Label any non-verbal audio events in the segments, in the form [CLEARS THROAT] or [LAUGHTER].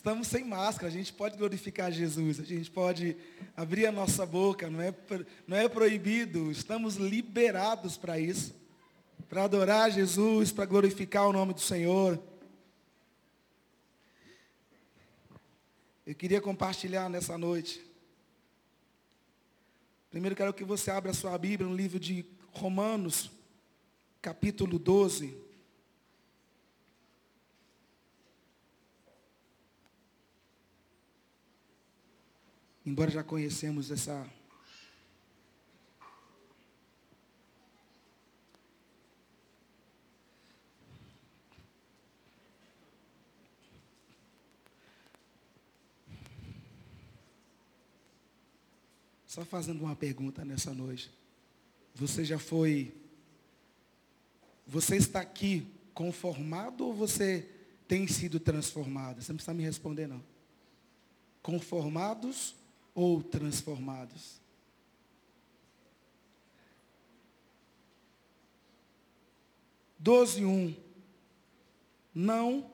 estamos sem máscara, a gente pode glorificar Jesus, a gente pode abrir a nossa boca, não é, não é proibido, estamos liberados para isso, para adorar Jesus, para glorificar o nome do Senhor. Eu queria compartilhar nessa noite. Primeiro quero que você abra a sua Bíblia no livro de Romanos, capítulo 12. Embora já conhecemos essa Só fazendo uma pergunta nessa noite. Você já foi. Você está aqui conformado ou você tem sido transformado? Você não precisa me responder, não. Conformados ou transformados? Doze um. Não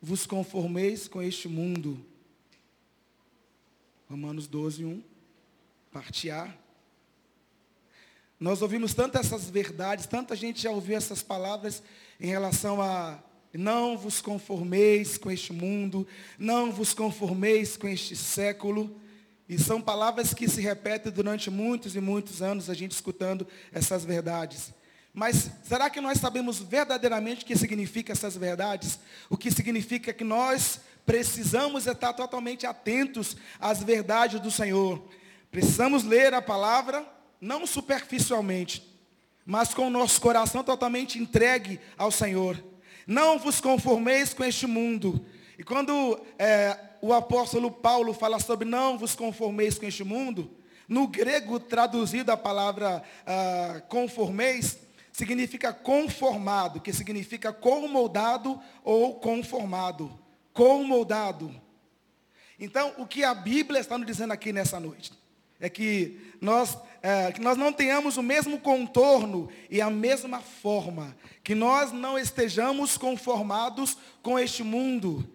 vos conformeis com este mundo. Romanos 12, 1 partear. Nós ouvimos tantas essas verdades, tanta gente já ouviu essas palavras em relação a não vos conformeis com este mundo, não vos conformeis com este século. E são palavras que se repetem durante muitos e muitos anos, a gente escutando essas verdades. Mas será que nós sabemos verdadeiramente o que significa essas verdades? O que significa que nós precisamos estar totalmente atentos às verdades do Senhor. Precisamos ler a palavra não superficialmente, mas com o nosso coração totalmente entregue ao Senhor. Não vos conformeis com este mundo. E quando é, o apóstolo Paulo fala sobre não vos conformeis com este mundo, no grego traduzido a palavra ah, conformeis, significa conformado, que significa comoldado ou conformado. Comoldado. Então, o que a Bíblia está nos dizendo aqui nessa noite? é que nós, é, que nós não tenhamos o mesmo contorno e a mesma forma, que nós não estejamos conformados com este mundo.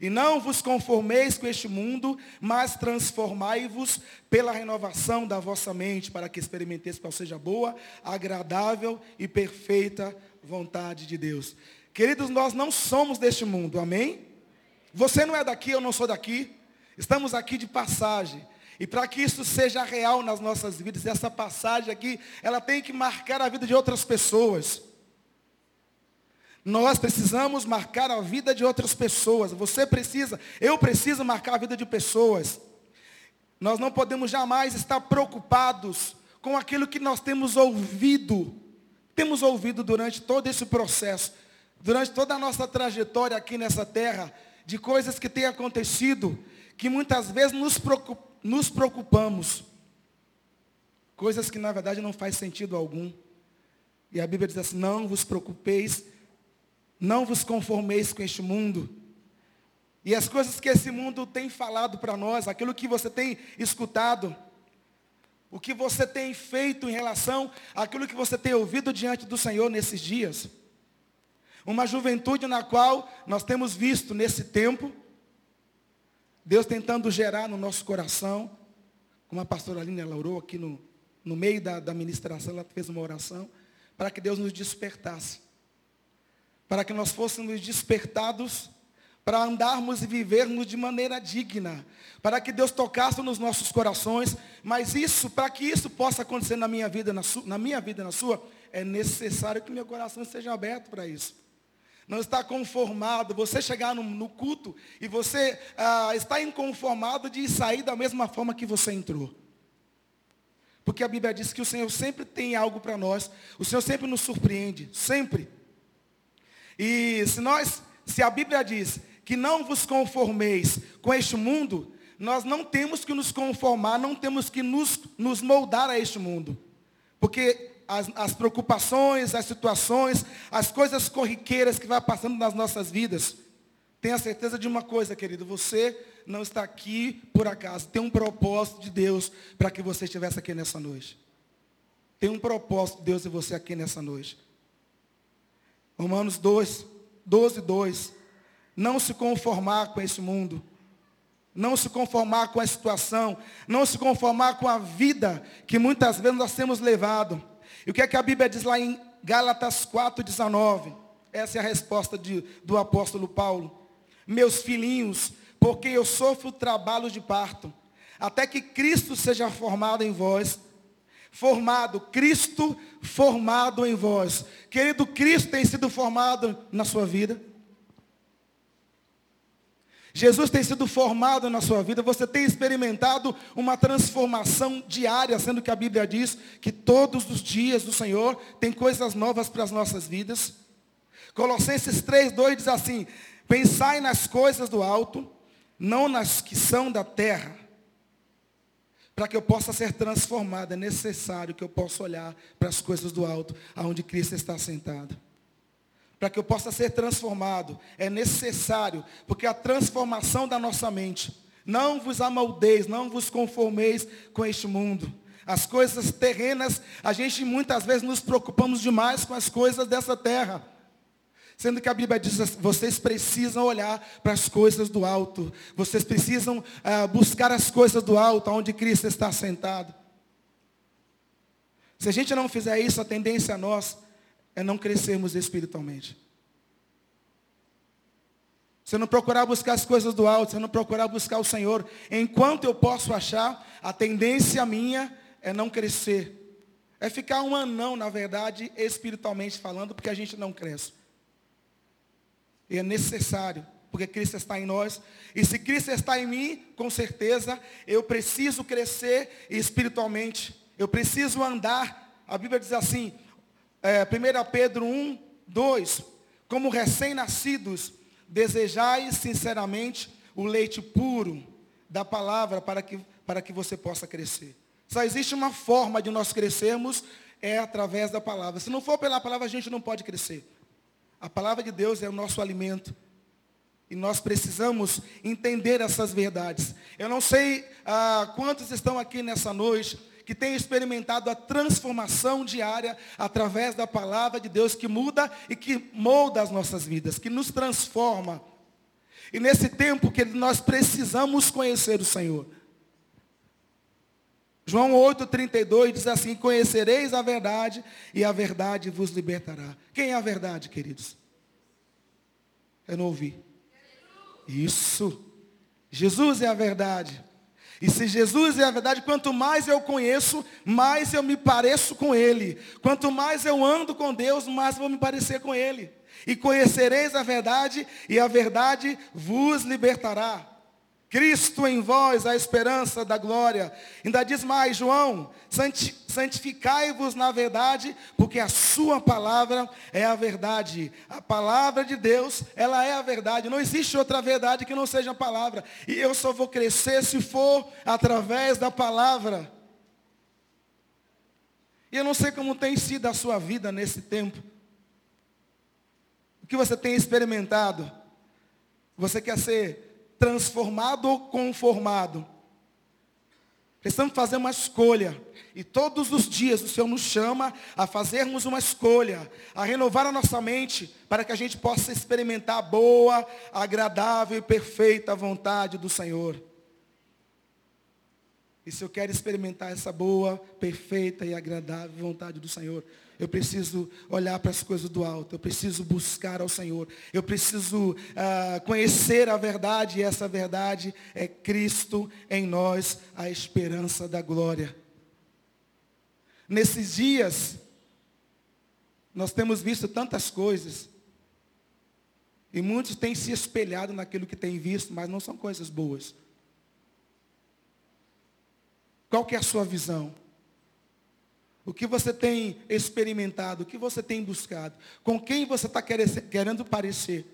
E não vos conformeis com este mundo, mas transformai-vos pela renovação da vossa mente, para que experimenteis qual seja boa, agradável e perfeita vontade de Deus. Queridos, nós não somos deste mundo, amém? Você não é daqui, eu não sou daqui. Estamos aqui de passagem. E para que isso seja real nas nossas vidas, essa passagem aqui, ela tem que marcar a vida de outras pessoas. Nós precisamos marcar a vida de outras pessoas. Você precisa, eu preciso marcar a vida de pessoas. Nós não podemos jamais estar preocupados com aquilo que nós temos ouvido. Temos ouvido durante todo esse processo, durante toda a nossa trajetória aqui nessa terra, de coisas que têm acontecido, que muitas vezes nos preocupam nos preocupamos. Coisas que na verdade não faz sentido algum. E a Bíblia diz assim, não vos preocupeis, não vos conformeis com este mundo. E as coisas que esse mundo tem falado para nós, aquilo que você tem escutado, o que você tem feito em relação àquilo que você tem ouvido diante do Senhor nesses dias. Uma juventude na qual nós temos visto nesse tempo, Deus tentando gerar no nosso coração, como a pastora Aline ela orou aqui no, no meio da, da ministração, ela fez uma oração, para que Deus nos despertasse. Para que nós fôssemos despertados para andarmos e vivermos de maneira digna, para que Deus tocasse nos nossos corações, mas isso, para que isso possa acontecer na minha vida, na, na minha vida, na sua, é necessário que meu coração esteja aberto para isso não está conformado, você chegar no, no culto e você ah, está inconformado de sair da mesma forma que você entrou. Porque a Bíblia diz que o Senhor sempre tem algo para nós, o Senhor sempre nos surpreende, sempre. E se nós, se a Bíblia diz que não vos conformeis com este mundo, nós não temos que nos conformar, não temos que nos, nos moldar a este mundo. Porque as, as preocupações, as situações, as coisas corriqueiras que vai passando nas nossas vidas. Tenha certeza de uma coisa, querido, você não está aqui por acaso. Tem um propósito de Deus para que você estivesse aqui nessa noite. Tem um propósito de Deus e você aqui nessa noite. Romanos 2, 12, 2. não se conformar com esse mundo, não se conformar com a situação, não se conformar com a vida que muitas vezes nós temos levado. E o que é que a Bíblia diz lá em Gálatas 4,19? Essa é a resposta de, do apóstolo Paulo. Meus filhinhos, porque eu sofro trabalho de parto, até que Cristo seja formado em vós. Formado, Cristo formado em vós. Querido, Cristo tem sido formado na sua vida. Jesus tem sido formado na sua vida, você tem experimentado uma transformação diária, sendo que a Bíblia diz que todos os dias do Senhor tem coisas novas para as nossas vidas. Colossenses 3, 2 diz assim: Pensai nas coisas do alto, não nas que são da terra. Para que eu possa ser transformado, é necessário que eu possa olhar para as coisas do alto, aonde Cristo está sentado. Para que eu possa ser transformado, é necessário, porque a transformação da nossa mente, não vos amaldeis, não vos conformeis com este mundo. As coisas terrenas, a gente muitas vezes nos preocupamos demais com as coisas dessa terra. Sendo que a Bíblia diz, vocês precisam olhar para as coisas do alto. Vocês precisam uh, buscar as coisas do alto, onde Cristo está sentado. Se a gente não fizer isso, a tendência a nós é não crescermos espiritualmente. Se eu não procurar buscar as coisas do alto, se eu não procurar buscar o Senhor, enquanto eu posso achar, a tendência minha é não crescer. É ficar um anão, na verdade, espiritualmente falando, porque a gente não cresce. É necessário, porque Cristo está em nós. E se Cristo está em mim, com certeza, eu preciso crescer espiritualmente. Eu preciso andar. A Bíblia diz assim, é, 1 Pedro 1, 2. Como recém-nascidos, desejais sinceramente o leite puro da palavra para que, para que você possa crescer. Só existe uma forma de nós crescermos, é através da palavra. Se não for pela palavra, a gente não pode crescer. A palavra de Deus é o nosso alimento. E nós precisamos entender essas verdades. Eu não sei ah, quantos estão aqui nessa noite que têm experimentado a transformação diária através da palavra de Deus que muda e que molda as nossas vidas, que nos transforma. E nesse tempo que nós precisamos conhecer o Senhor. João 8,32 diz assim: Conhecereis a verdade e a verdade vos libertará. Quem é a verdade, queridos? Eu não ouvi. Isso. Jesus é a verdade. E se Jesus é a verdade, quanto mais eu conheço, mais eu me pareço com Ele. Quanto mais eu ando com Deus, mais vou me parecer com Ele. E conhecereis a verdade, e a verdade vos libertará. Cristo em vós, a esperança da glória. Ainda diz mais, João, santificai-vos na verdade, porque a sua palavra é a verdade. A palavra de Deus, ela é a verdade. Não existe outra verdade que não seja a palavra. E eu só vou crescer se for através da palavra. E eu não sei como tem sido a sua vida nesse tempo. O que você tem experimentado? Você quer ser transformado ou conformado. Precisamos fazer uma escolha. E todos os dias o Senhor nos chama a fazermos uma escolha, a renovar a nossa mente, para que a gente possa experimentar a boa, agradável e perfeita vontade do Senhor. E se eu quero experimentar essa boa, perfeita e agradável vontade do Senhor, eu preciso olhar para as coisas do alto, eu preciso buscar ao Senhor, eu preciso uh, conhecer a verdade, e essa verdade é Cristo em nós, a esperança da glória. Nesses dias, nós temos visto tantas coisas, e muitos têm se espelhado naquilo que têm visto, mas não são coisas boas. Qual que é a sua visão? O que você tem experimentado? O que você tem buscado? Com quem você está querendo parecer?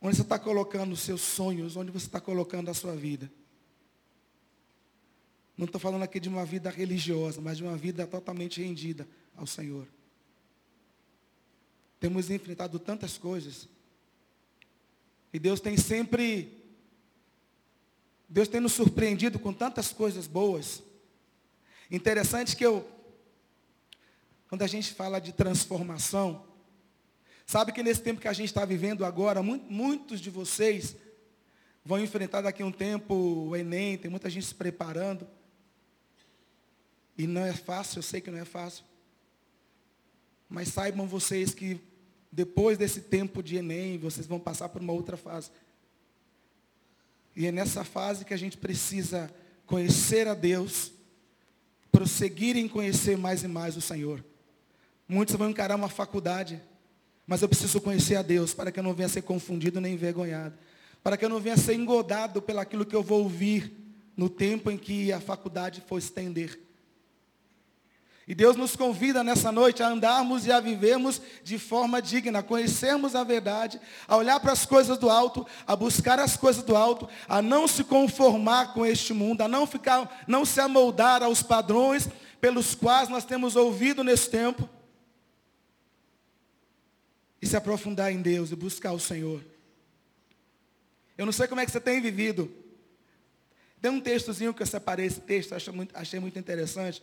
Onde você está colocando os seus sonhos? Onde você está colocando a sua vida? Não estou falando aqui de uma vida religiosa, mas de uma vida totalmente rendida ao Senhor. Temos enfrentado tantas coisas. E Deus tem sempre Deus tem nos surpreendido com tantas coisas boas. Interessante que eu, quando a gente fala de transformação, Sabe que nesse tempo que a gente está vivendo agora, muitos de vocês vão enfrentar daqui a um tempo o Enem, tem muita gente se preparando. E não é fácil, eu sei que não é fácil. Mas saibam vocês que depois desse tempo de Enem, vocês vão passar por uma outra fase. E é nessa fase que a gente precisa conhecer a Deus, prosseguir em conhecer mais e mais o Senhor. Muitos vão encarar uma faculdade, mas eu preciso conhecer a Deus para que eu não venha ser confundido nem envergonhado. Para que eu não venha ser engodado pelaquilo que eu vou ouvir no tempo em que a faculdade for estender. E Deus nos convida nessa noite a andarmos e a vivermos de forma digna, a conhecermos a verdade, a olhar para as coisas do alto, a buscar as coisas do alto, a não se conformar com este mundo, a não ficar, não se amoldar aos padrões pelos quais nós temos ouvido nesse tempo. E se aprofundar em Deus e buscar o Senhor. Eu não sei como é que você tem vivido. Tem um textozinho que eu separei esse texto, achei muito, achei muito interessante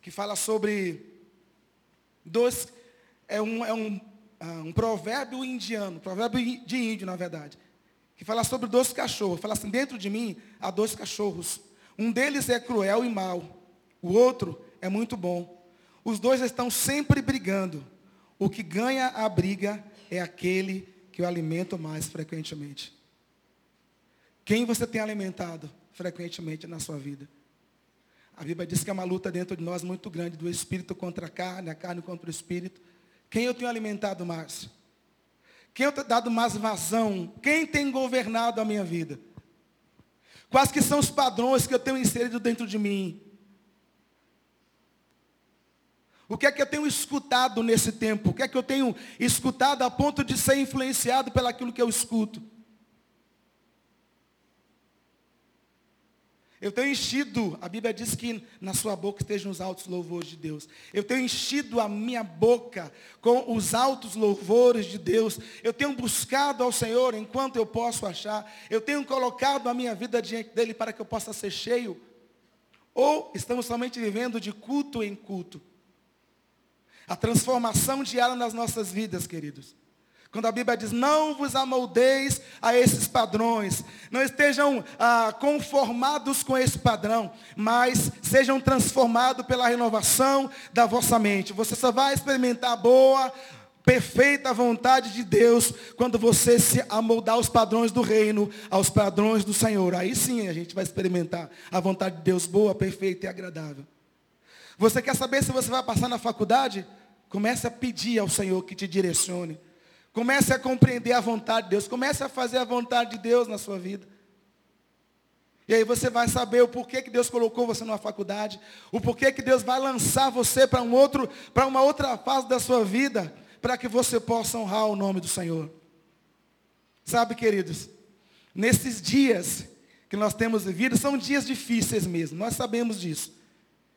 que fala sobre dois, é um, é um, ah, um provérbio indiano, provérbio de índio, na verdade, que fala sobre dois cachorros. Fala assim, dentro de mim há dois cachorros. Um deles é cruel e mau. O outro é muito bom. Os dois estão sempre brigando. O que ganha a briga é aquele que o alimenta mais frequentemente. Quem você tem alimentado frequentemente na sua vida? A Bíblia diz que é uma luta dentro de nós muito grande, do espírito contra a carne, a carne contra o espírito. Quem eu tenho alimentado mais? Quem eu tenho dado mais vazão? Quem tem governado a minha vida? Quais que são os padrões que eu tenho inserido dentro de mim? O que é que eu tenho escutado nesse tempo? O que é que eu tenho escutado a ponto de ser influenciado pelaquilo que eu escuto? Eu tenho enchido, a Bíblia diz que na sua boca estejam os altos louvores de Deus. Eu tenho enchido a minha boca com os altos louvores de Deus. Eu tenho buscado ao Senhor enquanto eu posso achar. Eu tenho colocado a minha vida diante dele para que eu possa ser cheio. Ou estamos somente vivendo de culto em culto. A transformação diária nas nossas vidas, queridos. Quando a Bíblia diz, não vos amoldeis a esses padrões, não estejam ah, conformados com esse padrão, mas sejam transformados pela renovação da vossa mente. Você só vai experimentar a boa, perfeita vontade de Deus quando você se amoldar aos padrões do reino, aos padrões do Senhor. Aí sim a gente vai experimentar a vontade de Deus boa, perfeita e agradável. Você quer saber se você vai passar na faculdade? Comece a pedir ao Senhor que te direcione. Comece a compreender a vontade de Deus. Comece a fazer a vontade de Deus na sua vida. E aí você vai saber o porquê que Deus colocou você numa faculdade, o porquê que Deus vai lançar você para um outro, para uma outra fase da sua vida, para que você possa honrar o nome do Senhor. Sabe, queridos, nesses dias que nós temos vivido, são dias difíceis mesmo, nós sabemos disso.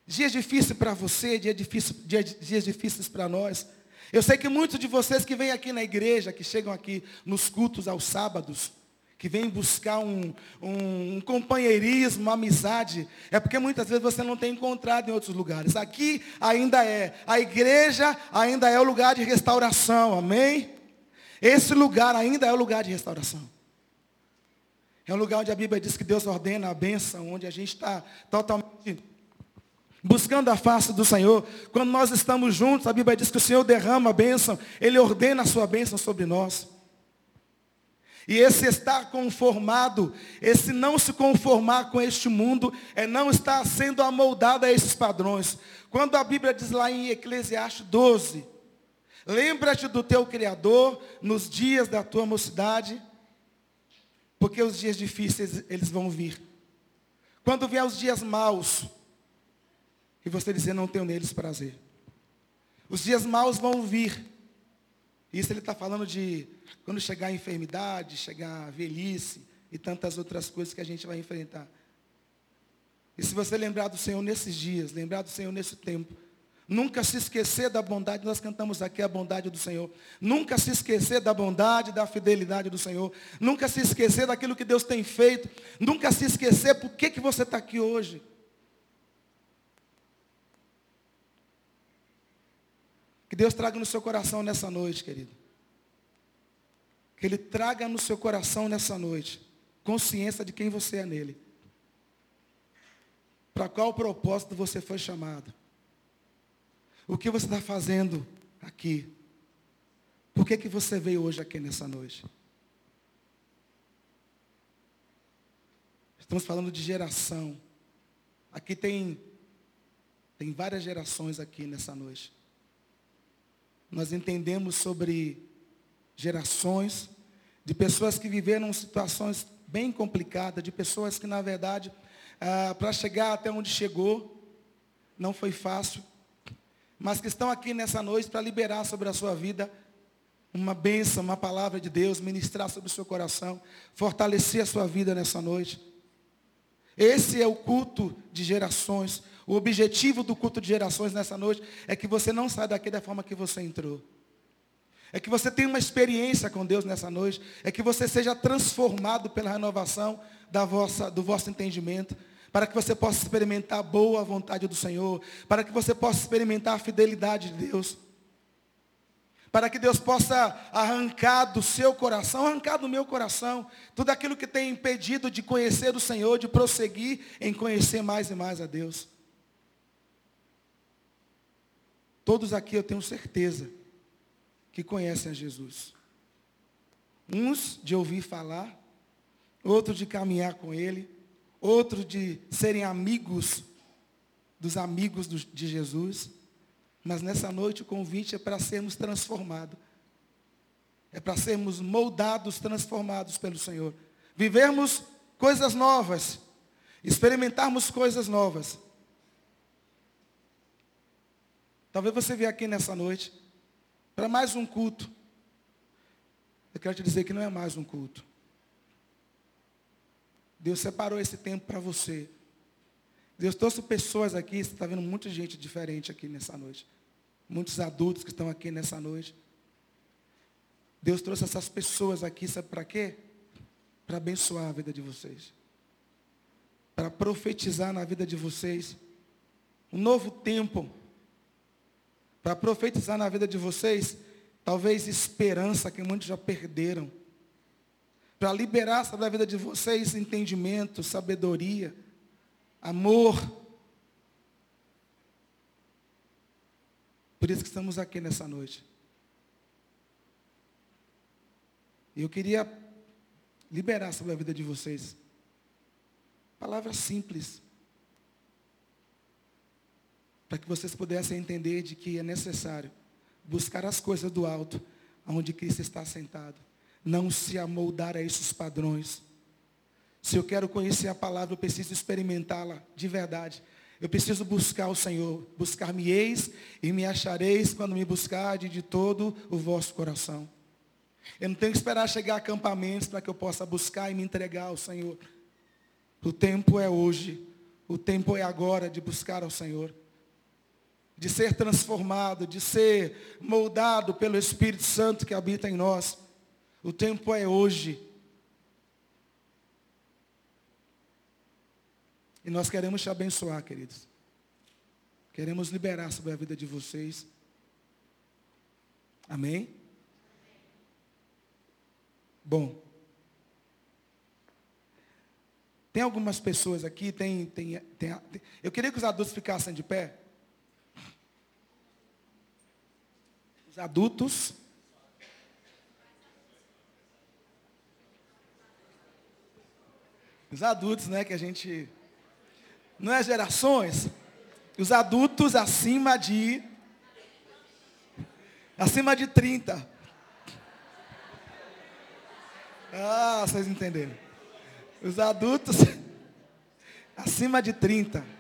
Dias difíceis para você, dias difíceis, dias difíceis para nós. Eu sei que muitos de vocês que vêm aqui na igreja, que chegam aqui nos cultos aos sábados, que vêm buscar um, um, um, companheirismo, uma amizade, é porque muitas vezes você não tem encontrado em outros lugares. Aqui ainda é. A igreja ainda é o lugar de restauração, amém? Esse lugar ainda é o lugar de restauração. É um lugar onde a Bíblia diz que Deus ordena a bênção, onde a gente está totalmente buscando a face do Senhor. Quando nós estamos juntos, a Bíblia diz que o Senhor derrama a bênção, Ele ordena a sua bênção sobre nós. E esse estar conformado, esse não se conformar com este mundo, é não estar sendo amoldado a esses padrões. Quando a Bíblia diz lá em Eclesiastes 12, lembra-te do teu Criador nos dias da tua mocidade, porque os dias difíceis eles vão vir. Quando vier os dias maus, e você dizer, não tenho neles prazer. Os dias maus vão vir. Isso ele está falando de quando chegar a enfermidade, chegar a velhice e tantas outras coisas que a gente vai enfrentar. E se você lembrar do Senhor nesses dias, lembrar do Senhor nesse tempo, nunca se esquecer da bondade, nós cantamos aqui a bondade do Senhor. Nunca se esquecer da bondade, da fidelidade do Senhor. Nunca se esquecer daquilo que Deus tem feito. Nunca se esquecer por que, que você está aqui hoje. Deus traga no seu coração nessa noite, querido. que Ele traga no seu coração nessa noite consciência de quem você é nele. Para qual propósito você foi chamado. O que você está fazendo aqui. Por que, que você veio hoje aqui nessa noite? Estamos falando de geração. Aqui tem, tem várias gerações aqui nessa noite. Nós entendemos sobre gerações de pessoas que viveram situações bem complicadas, de pessoas que, na verdade, ah, para chegar até onde chegou, não foi fácil, mas que estão aqui nessa noite para liberar sobre a sua vida uma bênção, uma palavra de Deus, ministrar sobre o seu coração, fortalecer a sua vida nessa noite. Esse é o culto de gerações. O objetivo do culto de gerações nessa noite é que você não saia daqui da forma que você entrou. É que você tenha uma experiência com Deus nessa noite. É que você seja transformado pela renovação da vossa, do vosso entendimento. Para que você possa experimentar a boa vontade do Senhor. Para que você possa experimentar a fidelidade de Deus para que Deus possa arrancar do seu coração, arrancar do meu coração, tudo aquilo que tem impedido de conhecer o Senhor, de prosseguir em conhecer mais e mais a Deus. Todos aqui eu tenho certeza que conhecem a Jesus. Uns de ouvir falar, outros de caminhar com Ele, outros de serem amigos dos amigos de Jesus. Mas nessa noite o convite é para sermos transformados. É para sermos moldados, transformados pelo Senhor. Vivermos coisas novas. Experimentarmos coisas novas. Talvez você venha aqui nessa noite para mais um culto. Eu quero te dizer que não é mais um culto. Deus separou esse tempo para você. Deus trouxe pessoas aqui, você está vendo muita gente diferente aqui nessa noite. Muitos adultos que estão aqui nessa noite. Deus trouxe essas pessoas aqui, sabe para quê? Para abençoar a vida de vocês. Para profetizar na vida de vocês. Um novo tempo. Para profetizar na vida de vocês, talvez esperança que muitos já perderam. Para liberar sobre a vida de vocês entendimento, sabedoria amor. Por isso que estamos aqui nessa noite. Eu queria liberar sobre a vida de vocês. Palavras simples. Para que vocês pudessem entender de que é necessário buscar as coisas do alto, onde Cristo está sentado. Não se amoldar a esses padrões se eu quero conhecer a palavra, eu preciso experimentá-la de verdade. Eu preciso buscar o Senhor. Buscar-me-eis e me achareis quando me buscardes de todo o vosso coração. Eu não tenho que esperar chegar a acampamentos para que eu possa buscar e me entregar ao Senhor. O tempo é hoje. O tempo é agora de buscar ao Senhor. De ser transformado, de ser moldado pelo Espírito Santo que habita em nós. O tempo é hoje. E nós queremos te abençoar, queridos. Queremos liberar sobre a vida de vocês. Amém? Bom. Tem algumas pessoas aqui, tem, tem, tem, tem, Eu queria que os adultos ficassem de pé. Adultos. Os adultos, né, que a gente não é gerações, os adultos acima de acima de 30. Ah, vocês entenderam. Os adultos acima de 30.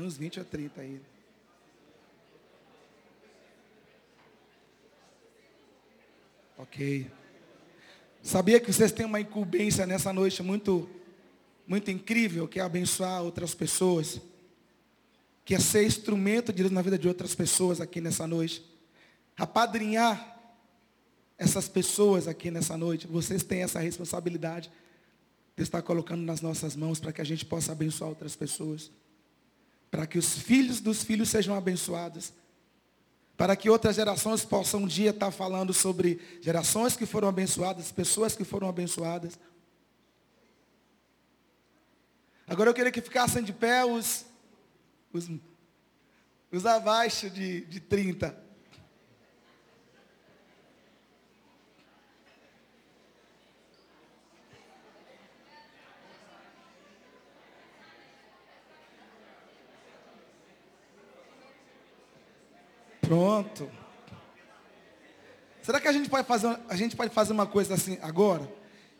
Tem uns 20 ou 30 aí. Ok. Sabia que vocês têm uma incumbência nessa noite muito, muito incrível, que é abençoar outras pessoas, que é ser instrumento de Deus na vida de outras pessoas aqui nessa noite. Apadrinhar essas pessoas aqui nessa noite. Vocês têm essa responsabilidade de estar colocando nas nossas mãos para que a gente possa abençoar outras pessoas. Para que os filhos dos filhos sejam abençoados, para que outras gerações possam um dia estar falando sobre gerações que foram abençoadas, pessoas que foram abençoadas. Agora eu queria que ficassem de pé os, os, os abaixo de, de 30. Pronto. Será que a gente pode fazer, a gente pode fazer uma coisa assim agora?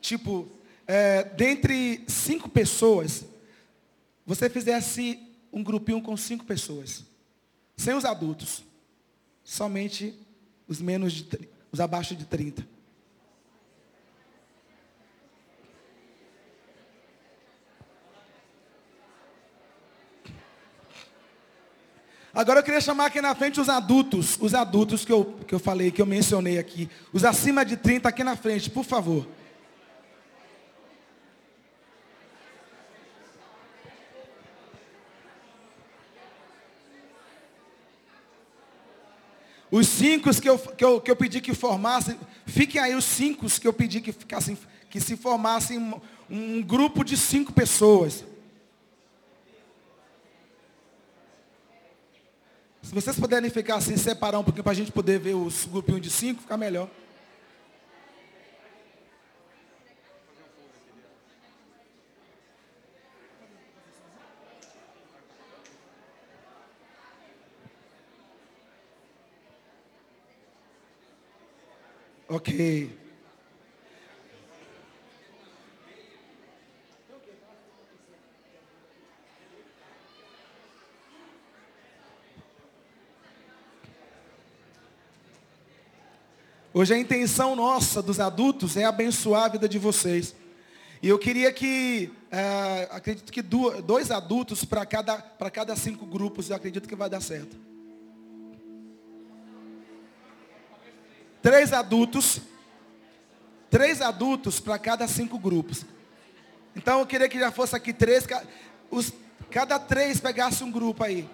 Tipo, é, dentre cinco pessoas, você fizesse um grupinho com cinco pessoas, sem os adultos, somente os menos de, os abaixo de 30. Agora eu queria chamar aqui na frente os adultos, os adultos que eu, que eu falei, que eu mencionei aqui. Os acima de 30 aqui na frente, por favor. Os cinco que eu, que, eu, que eu pedi que formassem, fiquem aí os cinco que eu pedi que ficassem, que se formassem um, um grupo de cinco pessoas. Se vocês puderem ficar assim, separar um pouquinho para a gente poder ver os grupinhos de cinco, fica melhor. Ok. Hoje a intenção nossa dos adultos é abençoar a vida de vocês. E eu queria que, é, acredito que dois adultos para cada, cada cinco grupos, eu acredito que vai dar certo. Três adultos. Três adultos para cada cinco grupos. Então eu queria que já fosse aqui três. Os, cada três pegasse um grupo aí.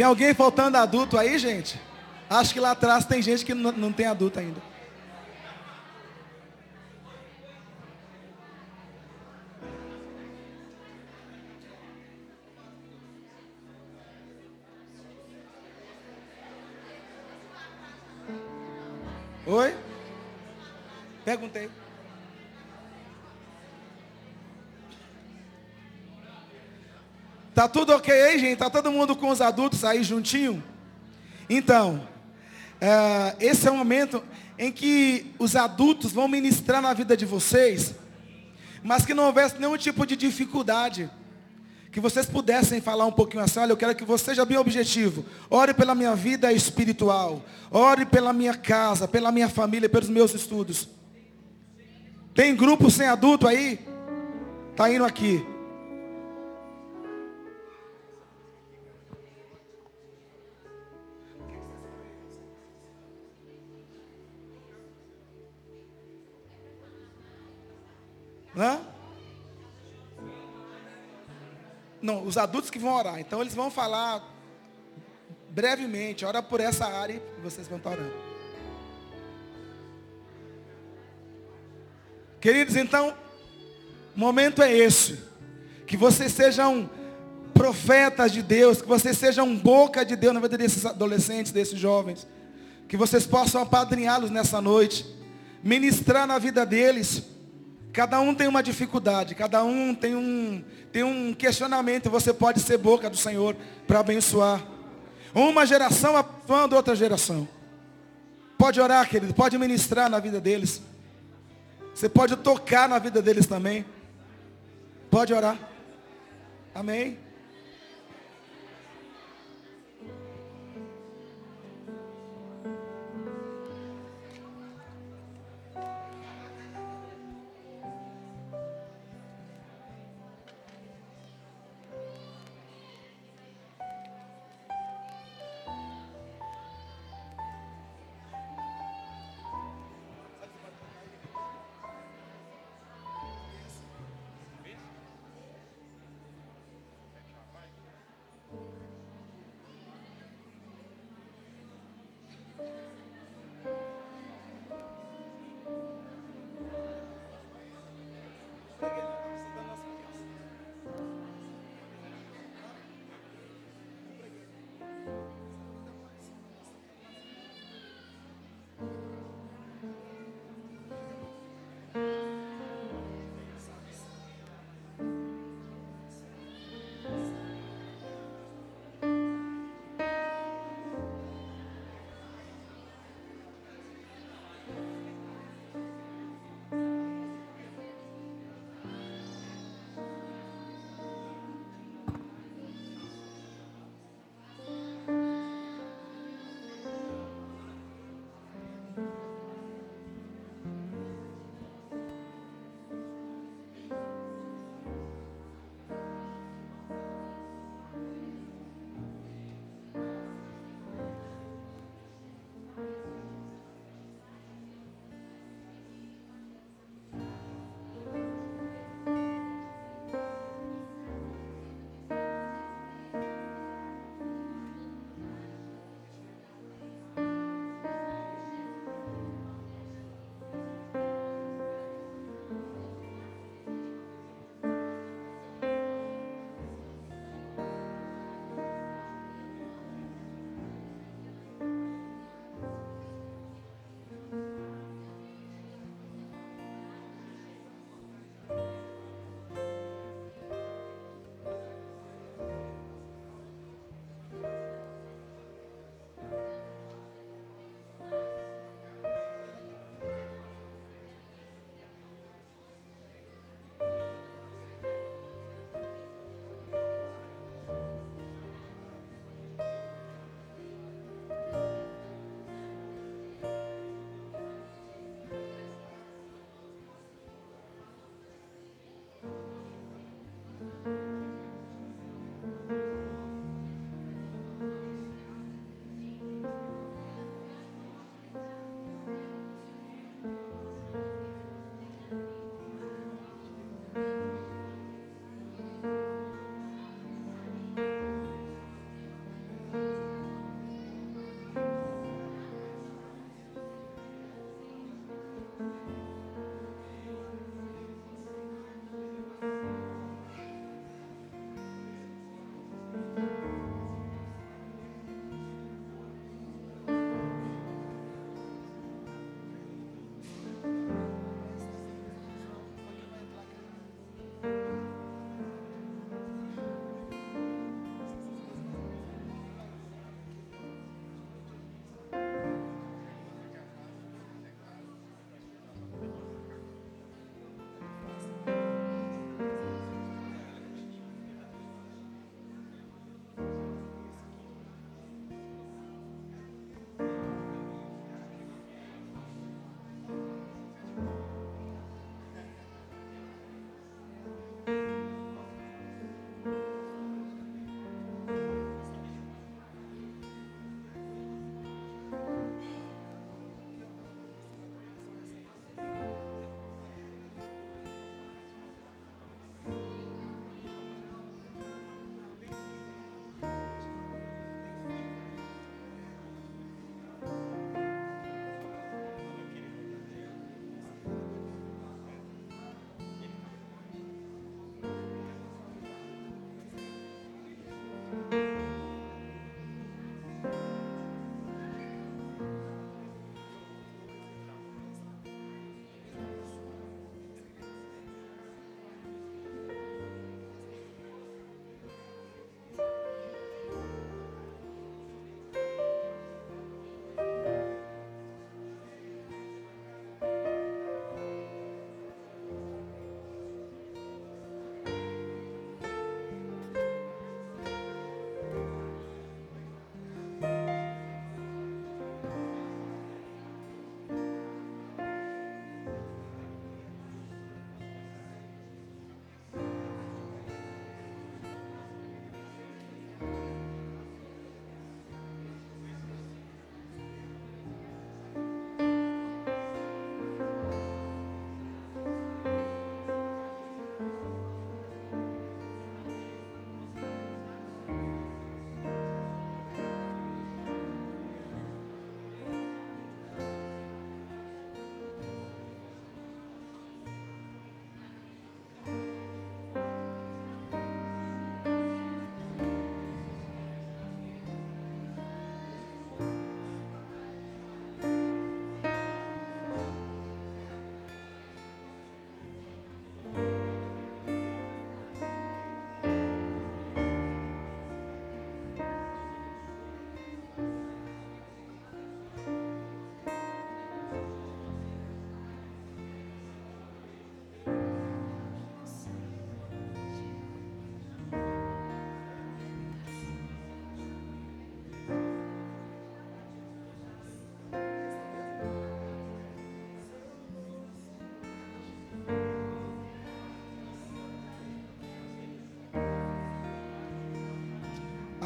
Tem alguém faltando adulto aí, gente? Acho que lá atrás tem gente que não, tem adulto ainda. Oi? Perguntei. Tá tudo ok aí, gente? Tá todo mundo com os adultos aí juntinho? Então, é, esse é o momento em que os adultos vão ministrar na vida de vocês, mas que não houvesse nenhum tipo de dificuldade. Que vocês pudessem falar um pouquinho assim, olha, eu quero que você seja bem objetivo. Ore pela minha vida espiritual. Ore pela minha casa, pela minha família, pelos meus estudos. Tem grupo sem adulto aí? Tá indo aqui. Hã? Não, os adultos que vão orar. Então eles vão falar brevemente, ora por essa área e vocês vão estar orando. Queridos, então, o momento é esse. Que vocês sejam profetas de Deus, que vocês sejam boca de Deus na vida desses adolescentes, desses jovens. Que vocês possam apadrinhá-los nessa noite, ministrar na vida deles Cada um tem uma dificuldade, cada um tem um, tem um questionamento. Você pode ser boca do Senhor para abençoar. Uma geração abençoando outra geração. Pode orar, querido, pode ministrar na vida deles. Você pode tocar na vida deles também. Pode orar. Amém.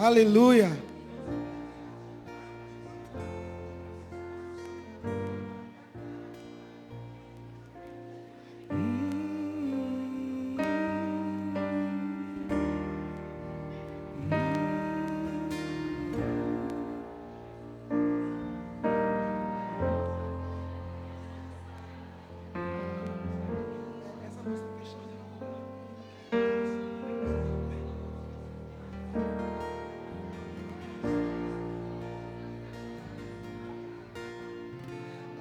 Aleluia.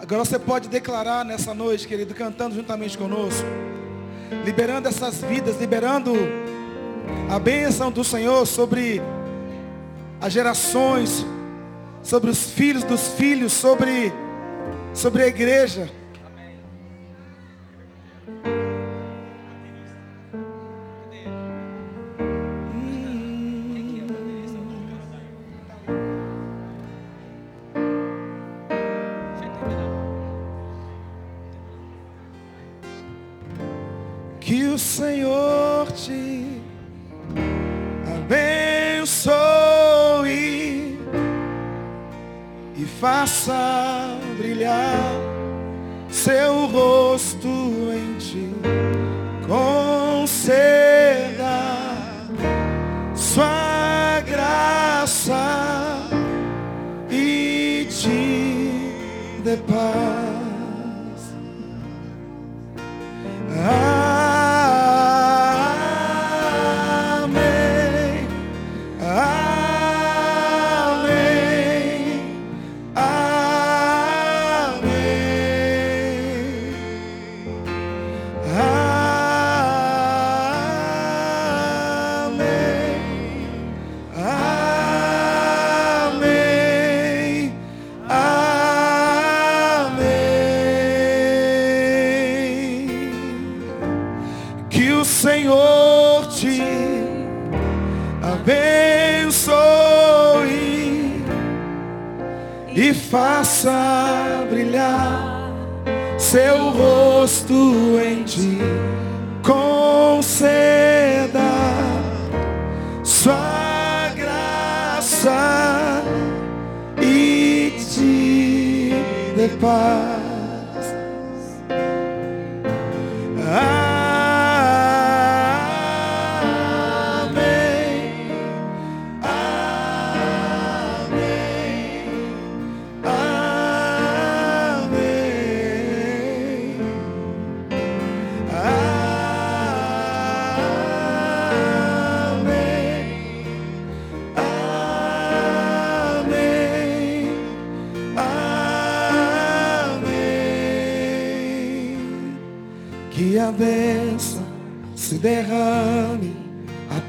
Agora você pode declarar nessa noite, querido, cantando juntamente conosco, liberando essas vidas, liberando a bênção do Senhor sobre as gerações, sobre os filhos dos filhos, sobre, sobre a igreja. você.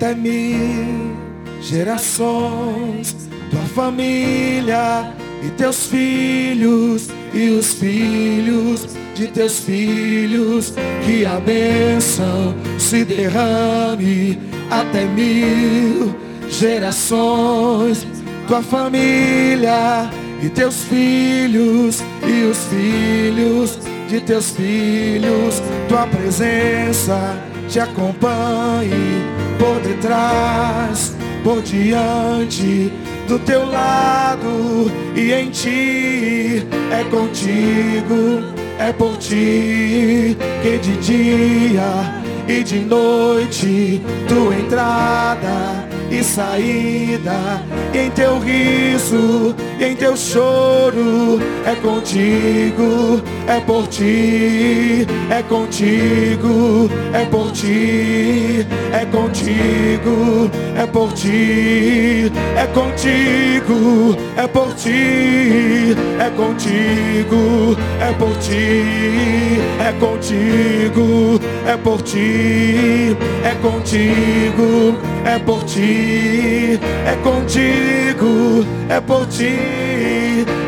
Até mil gerações, tua família e teus filhos e os filhos de teus filhos. Que a bênção se derrame até mil gerações, tua família e teus filhos e os filhos de teus filhos, tua presença te acompanhe por detrás, por diante, do teu lado e em ti. É contigo, é por ti que de dia e de noite tua entrada e saída, em teu riso em teu choro é contigo, é por ti, é contigo, é por ti, é contigo, é por ti, é contigo, é por ti, é contigo, é por ti, é contigo, é por ti, é contigo, é por ti, é contigo, é por ti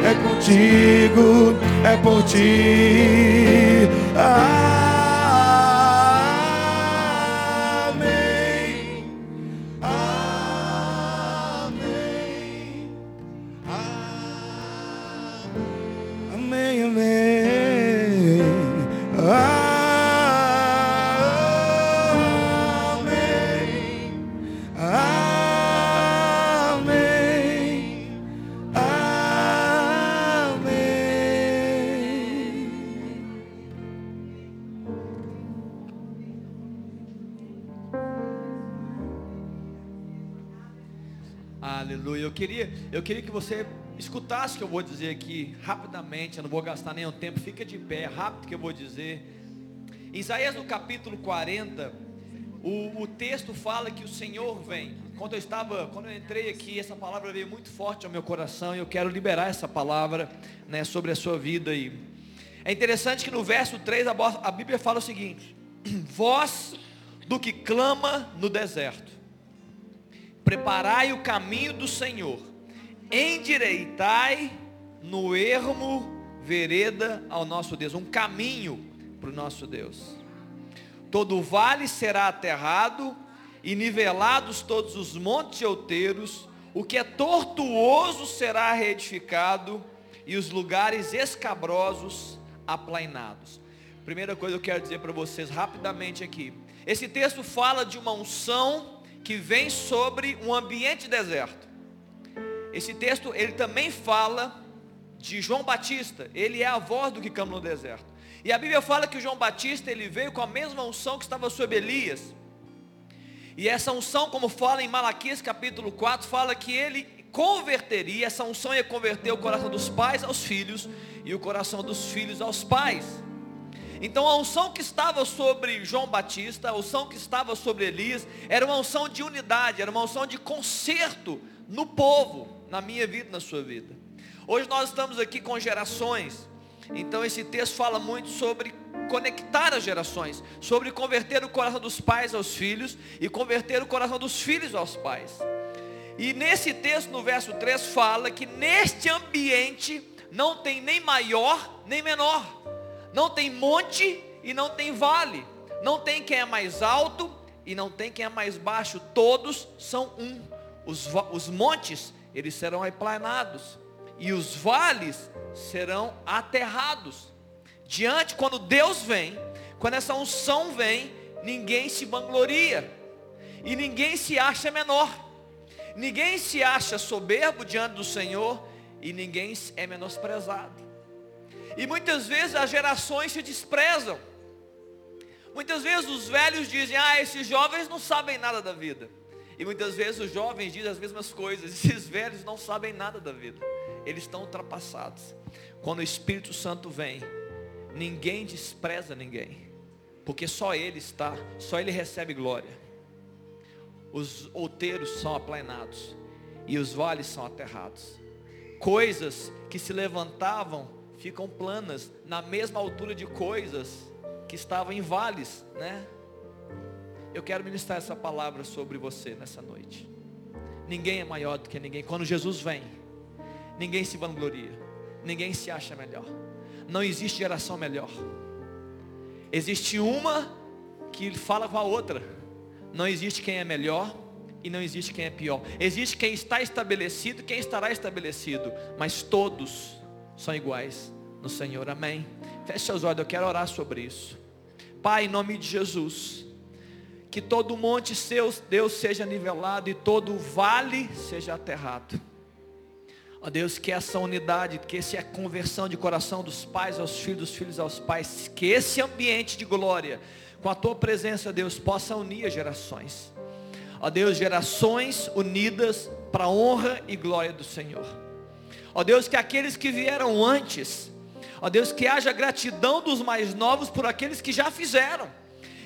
é contigo, é por ti. Amém. Queria, eu queria que você escutasse o que eu vou dizer aqui rapidamente. Eu não vou gastar nenhum tempo. Fica de pé, é rápido que eu vou dizer. Isaías no capítulo 40, o, o texto fala que o Senhor vem. Quando eu estava, quando eu entrei aqui, essa palavra veio muito forte ao meu coração e eu quero liberar essa palavra né, sobre a sua vida aí. É interessante que no verso 3 a, a Bíblia fala o seguinte: [CLEARS THROAT] Voz do que clama no deserto, preparai o caminho do Senhor, endireitai no ermo vereda ao nosso Deus, um caminho para o nosso Deus. Todo vale será aterrado e nivelados todos os montes e outeiros, o que é tortuoso será reedificado e os lugares escabrosos aplainados. Primeira coisa que eu quero dizer para vocês rapidamente aqui. Esse texto fala de uma unção que vem sobre um ambiente deserto. Esse texto ele também fala de João Batista. Ele é a voz do que clama no deserto. E a Bíblia fala que João Batista ele veio com a mesma unção que estava sobre Elias. E essa unção, como fala em Malaquias capítulo 4, fala que ele converteria, essa unção ia converter o coração dos pais aos filhos e o coração dos filhos aos pais. Então a unção que estava sobre João Batista, a unção que estava sobre Elias, era uma unção de unidade, era uma unção de conserto no povo, na minha vida, na sua vida. Hoje nós estamos aqui com gerações, então esse texto fala muito sobre conectar as gerações, sobre converter o coração dos pais aos filhos e converter o coração dos filhos aos pais. E nesse texto, no verso 3, fala que neste ambiente não tem nem maior nem menor, não tem monte e não tem vale, não tem quem é mais alto e não tem quem é mais baixo, todos são um. Os, os montes, eles serão aplanados, e os vales serão aterrados. Diante, quando Deus vem, quando essa unção vem, ninguém se vangloria, e ninguém se acha menor, ninguém se acha soberbo diante do Senhor, e ninguém é menosprezado. E muitas vezes as gerações se desprezam. Muitas vezes os velhos dizem, ah, esses jovens não sabem nada da vida. E muitas vezes os jovens dizem as mesmas coisas. [LAUGHS] Esses velhos não sabem nada da vida. Eles estão ultrapassados. Quando o Espírito Santo vem, ninguém despreza ninguém. Porque só Ele está, só Ele recebe glória. Os outeiros são aplainados e os vales são aterrados. Coisas que se levantavam ficam planas na mesma altura de coisas que estavam em vales, né? Eu quero ministrar essa palavra sobre você nessa noite. Ninguém é maior do que ninguém. Quando Jesus vem, ninguém se vangloria, ninguém se acha melhor. Não existe geração melhor. Existe uma que fala com a outra. Não existe quem é melhor e não existe quem é pior. Existe quem está estabelecido e quem estará estabelecido, mas todos são iguais no Senhor. Amém. Feche seus olhos, eu quero orar sobre isso. Pai, em nome de Jesus, que todo monte seu, Deus, seja nivelado e todo vale seja aterrado. Ó Deus, que essa unidade, que essa conversão de coração dos pais aos filhos, dos filhos aos pais, que esse ambiente de glória, com a tua presença, Deus, possa unir as gerações. Ó Deus, gerações unidas para a honra e glória do Senhor. Ó Deus, que aqueles que vieram antes, ó Deus, que haja gratidão dos mais novos por aqueles que já fizeram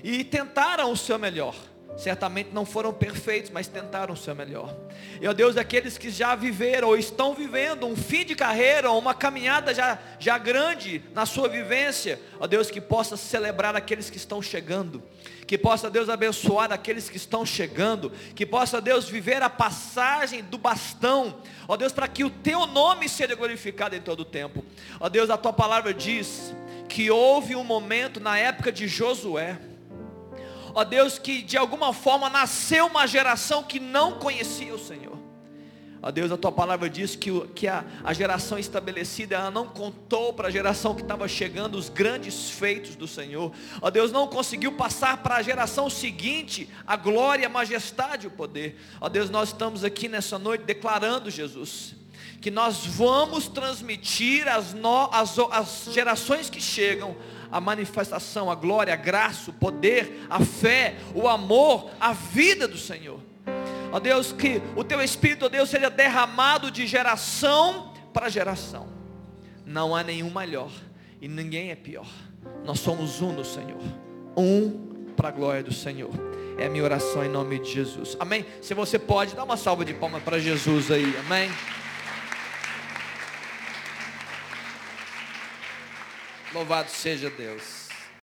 e tentaram o seu melhor. Certamente não foram perfeitos, mas tentaram o seu melhor. E ó Deus, aqueles que já viveram ou estão vivendo um fim de carreira, uma caminhada já, já grande na sua vivência, ó Deus, que possa celebrar aqueles que estão chegando, que possa Deus abençoar aqueles que estão chegando, que possa Deus viver a passagem do bastão, ó Deus, para que o teu nome seja glorificado em todo o tempo. Ó Deus, a tua palavra diz que houve um momento na época de Josué, ó Deus, que de alguma forma nasceu uma geração que não conhecia o Senhor. Ó Deus, a tua palavra diz que, que a, a geração estabelecida, ela não contou para a geração que estava chegando os grandes feitos do Senhor. Ó Deus, não conseguiu passar para a geração seguinte a glória, a majestade, o poder. Ó Deus, nós estamos aqui nessa noite declarando, Jesus, que nós vamos transmitir às, gerações que chegam a manifestação, a glória, a graça, o poder, a fé, o amor, a vida do Senhor. Ó Deus, que o teu Espírito, ó Deus, seja derramado de geração para geração. Não há nenhum melhor e ninguém é pior. Nós somos um no Senhor. Um para a glória do Senhor. É a minha oração em nome de Jesus. Amém? Se você pode, dá uma salva de palmas para Jesus aí. Amém? Louvado seja Deus.